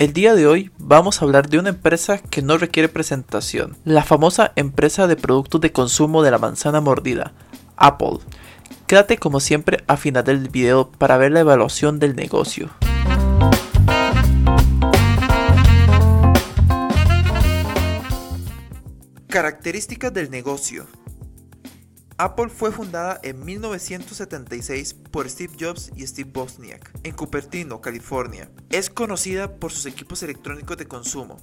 El día de hoy vamos a hablar de una empresa que no requiere presentación, la famosa empresa de productos de consumo de la manzana mordida, Apple. Quédate como siempre a final del video para ver la evaluación del negocio. Características del negocio. Apple fue fundada en 1976 por Steve Jobs y Steve Wozniak en Cupertino, California. Es conocida por sus equipos electrónicos de consumo.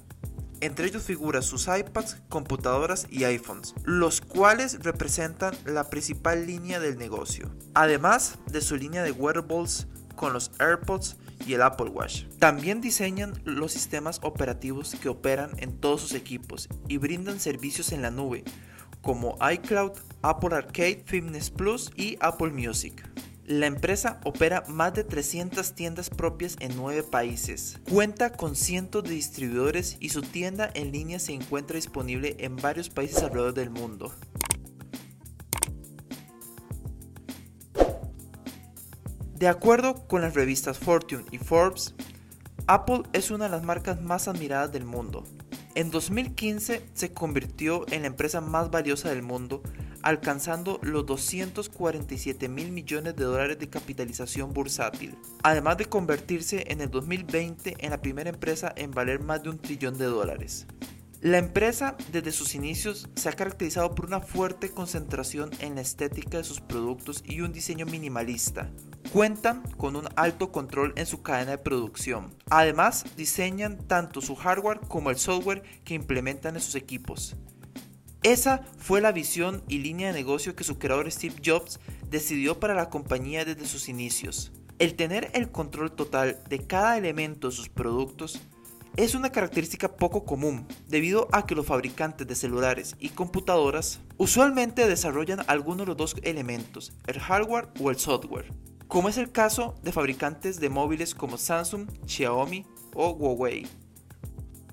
Entre ellos figuran sus iPads, computadoras y iPhones, los cuales representan la principal línea del negocio, además de su línea de wearables con los AirPods y el Apple Watch. También diseñan los sistemas operativos que operan en todos sus equipos y brindan servicios en la nube como iCloud, Apple Arcade, Fitness Plus y Apple Music. La empresa opera más de 300 tiendas propias en 9 países. Cuenta con cientos de distribuidores y su tienda en línea se encuentra disponible en varios países alrededor del mundo. De acuerdo con las revistas Fortune y Forbes, Apple es una de las marcas más admiradas del mundo. En 2015 se convirtió en la empresa más valiosa del mundo, alcanzando los 247 mil millones de dólares de capitalización bursátil, además de convertirse en el 2020 en la primera empresa en valer más de un trillón de dólares. La empresa desde sus inicios se ha caracterizado por una fuerte concentración en la estética de sus productos y un diseño minimalista. Cuentan con un alto control en su cadena de producción. Además, diseñan tanto su hardware como el software que implementan en sus equipos. Esa fue la visión y línea de negocio que su creador Steve Jobs decidió para la compañía desde sus inicios. El tener el control total de cada elemento de sus productos es una característica poco común debido a que los fabricantes de celulares y computadoras usualmente desarrollan alguno de los dos elementos, el hardware o el software, como es el caso de fabricantes de móviles como Samsung, Xiaomi o Huawei.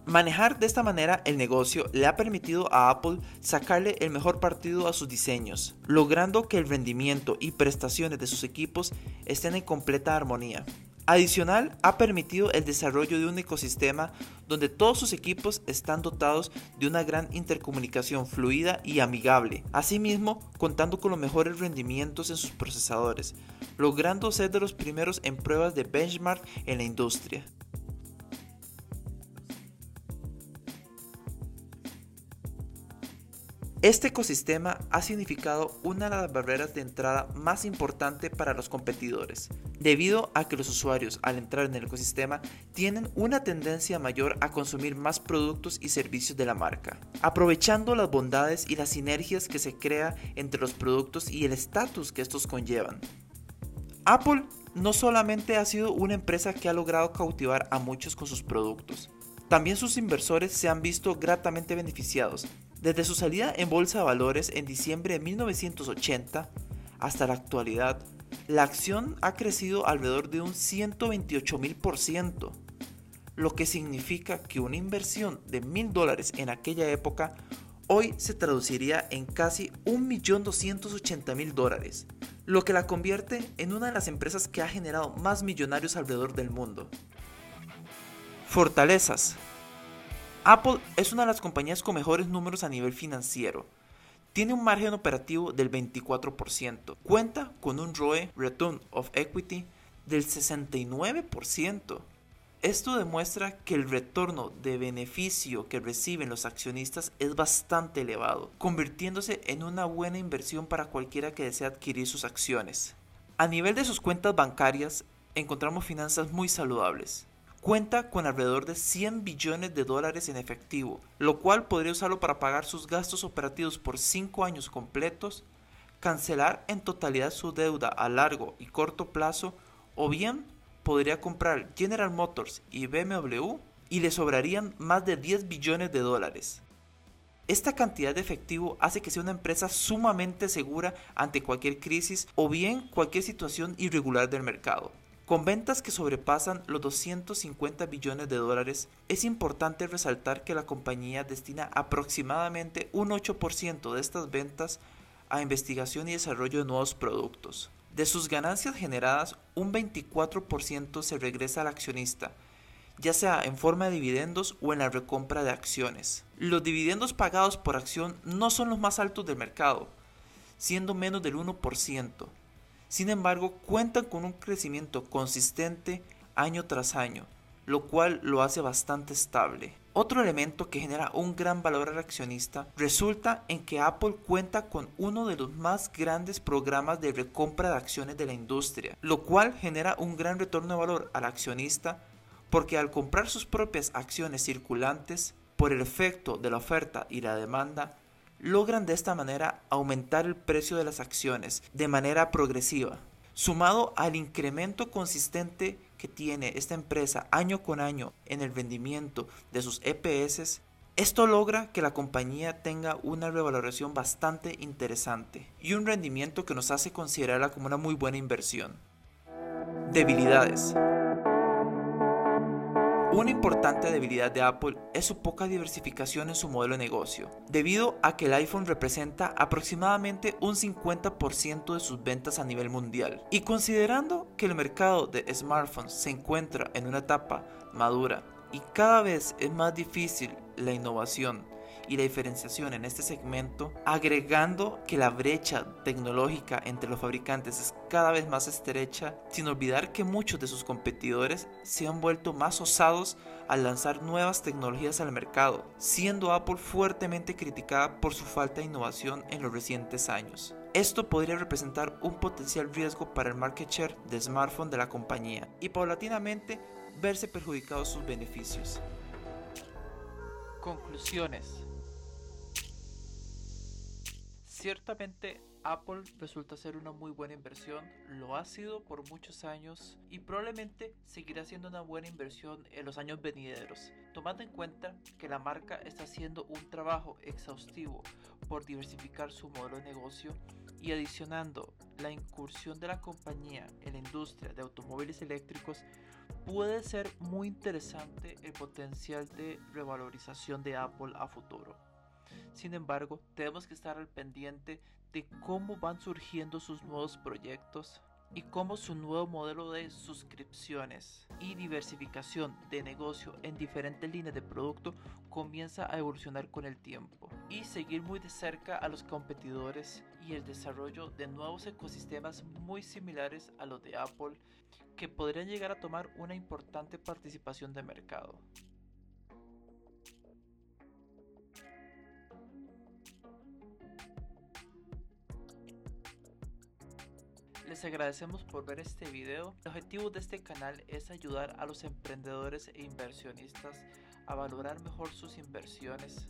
Manejar de esta manera el negocio le ha permitido a Apple sacarle el mejor partido a sus diseños, logrando que el rendimiento y prestaciones de sus equipos estén en completa armonía. Adicional, ha permitido el desarrollo de un ecosistema donde todos sus equipos están dotados de una gran intercomunicación fluida y amigable, asimismo contando con los mejores rendimientos en sus procesadores, logrando ser de los primeros en pruebas de benchmark en la industria. Este ecosistema ha significado una de las barreras de entrada más importante para los competidores, debido a que los usuarios al entrar en el ecosistema tienen una tendencia mayor a consumir más productos y servicios de la marca, aprovechando las bondades y las sinergias que se crea entre los productos y el estatus que estos conllevan. Apple no solamente ha sido una empresa que ha logrado cautivar a muchos con sus productos, también sus inversores se han visto gratamente beneficiados desde su salida en bolsa de valores en diciembre de 1980 hasta la actualidad, la acción ha crecido alrededor de un 128.000%, lo que significa que una inversión de mil dólares en aquella época hoy se traduciría en casi 1.280.000 dólares, lo que la convierte en una de las empresas que ha generado más millonarios alrededor del mundo. Fortalezas. Apple es una de las compañías con mejores números a nivel financiero. Tiene un margen operativo del 24%. Cuenta con un ROE, Return of Equity, del 69%. Esto demuestra que el retorno de beneficio que reciben los accionistas es bastante elevado, convirtiéndose en una buena inversión para cualquiera que desee adquirir sus acciones. A nivel de sus cuentas bancarias, encontramos finanzas muy saludables cuenta con alrededor de 100 billones de dólares en efectivo, lo cual podría usarlo para pagar sus gastos operativos por 5 años completos, cancelar en totalidad su deuda a largo y corto plazo, o bien podría comprar General Motors y BMW y le sobrarían más de 10 billones de dólares. Esta cantidad de efectivo hace que sea una empresa sumamente segura ante cualquier crisis o bien cualquier situación irregular del mercado. Con ventas que sobrepasan los 250 billones de dólares, es importante resaltar que la compañía destina aproximadamente un 8% de estas ventas a investigación y desarrollo de nuevos productos. De sus ganancias generadas, un 24% se regresa al accionista ya sea en forma de dividendos o en la recompra de acciones. Los dividendos pagados por acción no son los más altos del mercado, siendo menos del 1%. Sin embargo, cuentan con un crecimiento consistente año tras año, lo cual lo hace bastante estable. Otro elemento que genera un gran valor al accionista resulta en que Apple cuenta con uno de los más grandes programas de recompra de acciones de la industria, lo cual genera un gran retorno de valor al accionista porque al comprar sus propias acciones circulantes, por el efecto de la oferta y la demanda, logran de esta manera aumentar el precio de las acciones de manera progresiva. Sumado al incremento consistente que tiene esta empresa año con año en el rendimiento de sus EPS, esto logra que la compañía tenga una revaloración bastante interesante y un rendimiento que nos hace considerarla como una muy buena inversión. Debilidades. Una importante debilidad de Apple es su poca diversificación en su modelo de negocio, debido a que el iPhone representa aproximadamente un 50% de sus ventas a nivel mundial. Y considerando que el mercado de smartphones se encuentra en una etapa madura y cada vez es más difícil la innovación y la diferenciación en este segmento, agregando que la brecha tecnológica entre los fabricantes es cada vez más estrecha, sin olvidar que muchos de sus competidores se han vuelto más osados al lanzar nuevas tecnologías al mercado, siendo Apple fuertemente criticada por su falta de innovación en los recientes años. Esto podría representar un potencial riesgo para el market share de smartphone de la compañía y paulatinamente verse perjudicados sus beneficios. Conclusiones. Ciertamente Apple resulta ser una muy buena inversión, lo ha sido por muchos años y probablemente seguirá siendo una buena inversión en los años venideros, tomando en cuenta que la marca está haciendo un trabajo exhaustivo por diversificar su modelo de negocio y adicionando la incursión de la compañía en la industria de automóviles eléctricos, puede ser muy interesante el potencial de revalorización de Apple a futuro. Sin embargo, tenemos que estar al pendiente de cómo van surgiendo sus nuevos proyectos y cómo su nuevo modelo de suscripciones y diversificación de negocio en diferentes líneas de producto comienza a evolucionar con el tiempo y seguir muy de cerca a los competidores y el desarrollo de nuevos ecosistemas muy similares a los de Apple que podrían llegar a tomar una importante participación de mercado. Les agradecemos por ver este video. El objetivo de este canal es ayudar a los emprendedores e inversionistas a valorar mejor sus inversiones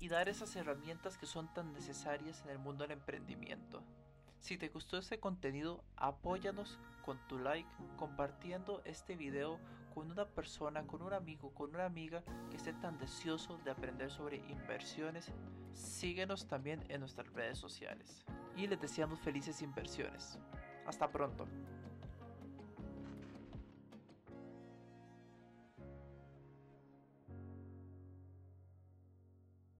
y dar esas herramientas que son tan necesarias en el mundo del emprendimiento. Si te gustó este contenido, apóyanos con tu like, compartiendo este video con una persona, con un amigo, con una amiga que esté tan deseoso de aprender sobre inversiones. Síguenos también en nuestras redes sociales y les deseamos felices inversiones. Hasta pronto.